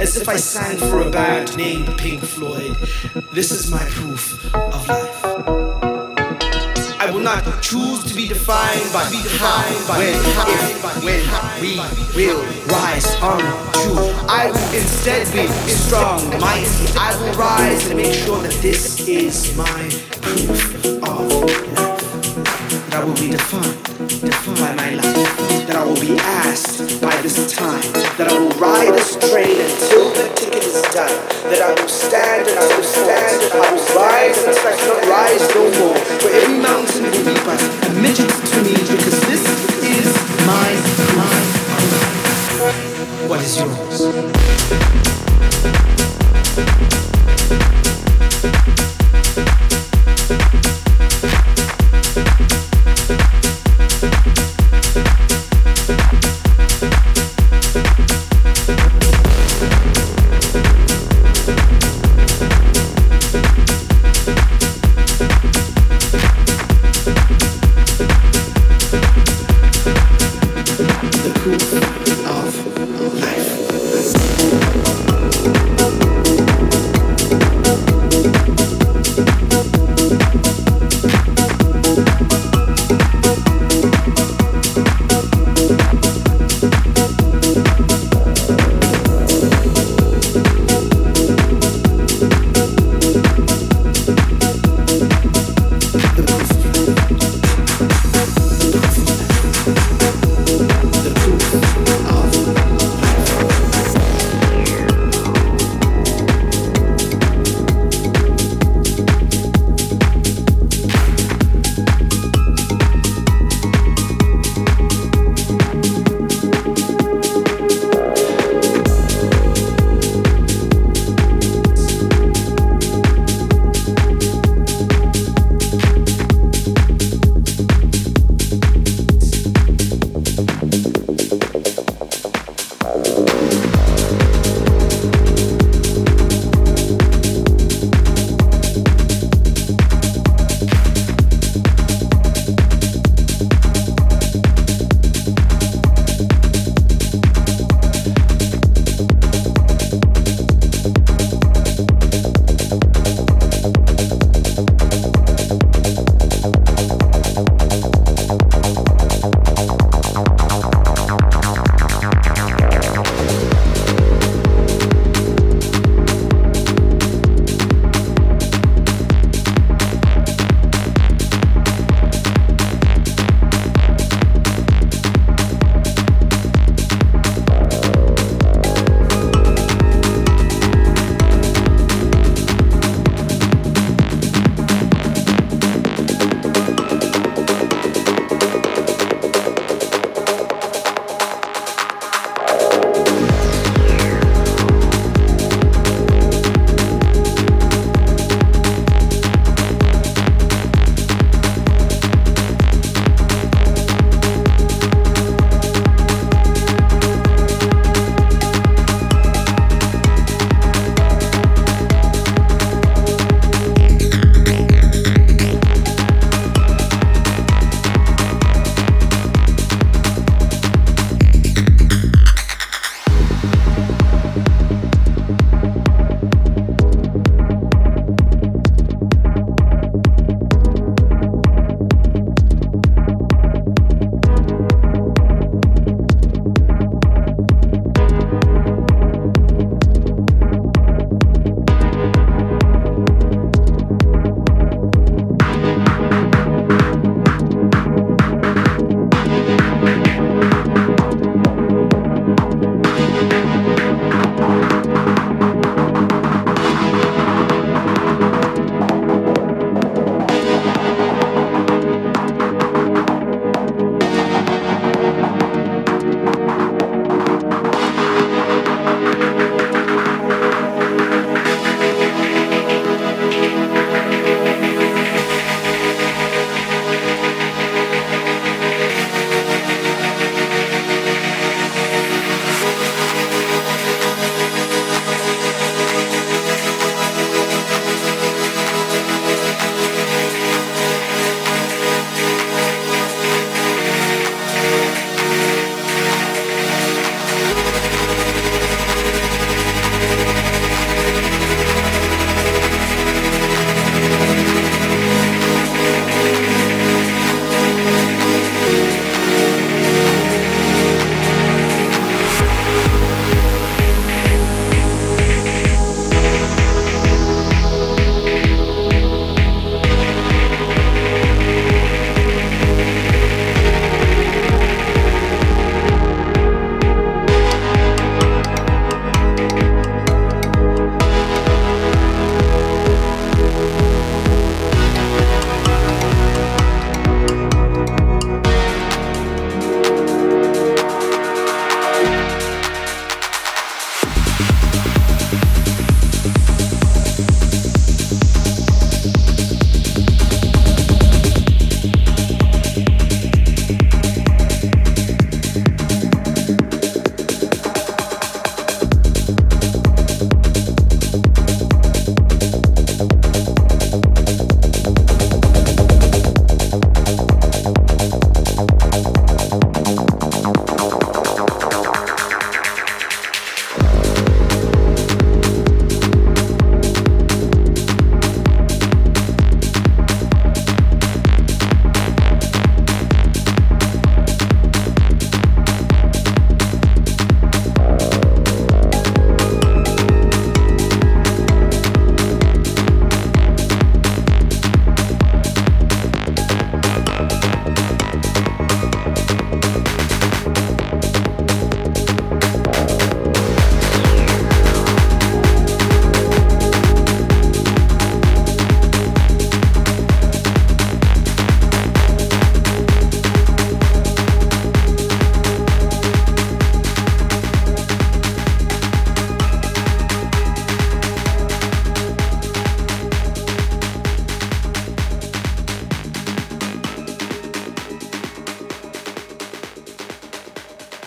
As if I sang for a band named Pink Floyd. This is my proof of life. Will not choose to be defined by how, when, if, when we will rise on to. I will instead be strong, mighty. I will rise and make sure that this is my proof of life. That will be defined, defined by my life. That I will be asked by this time. That I will ride this train until the ticket is done. That I will stand and I will stand and I will rise until I cannot rise no more. For every mountain will be but a midget to me because this is my my. What is yours?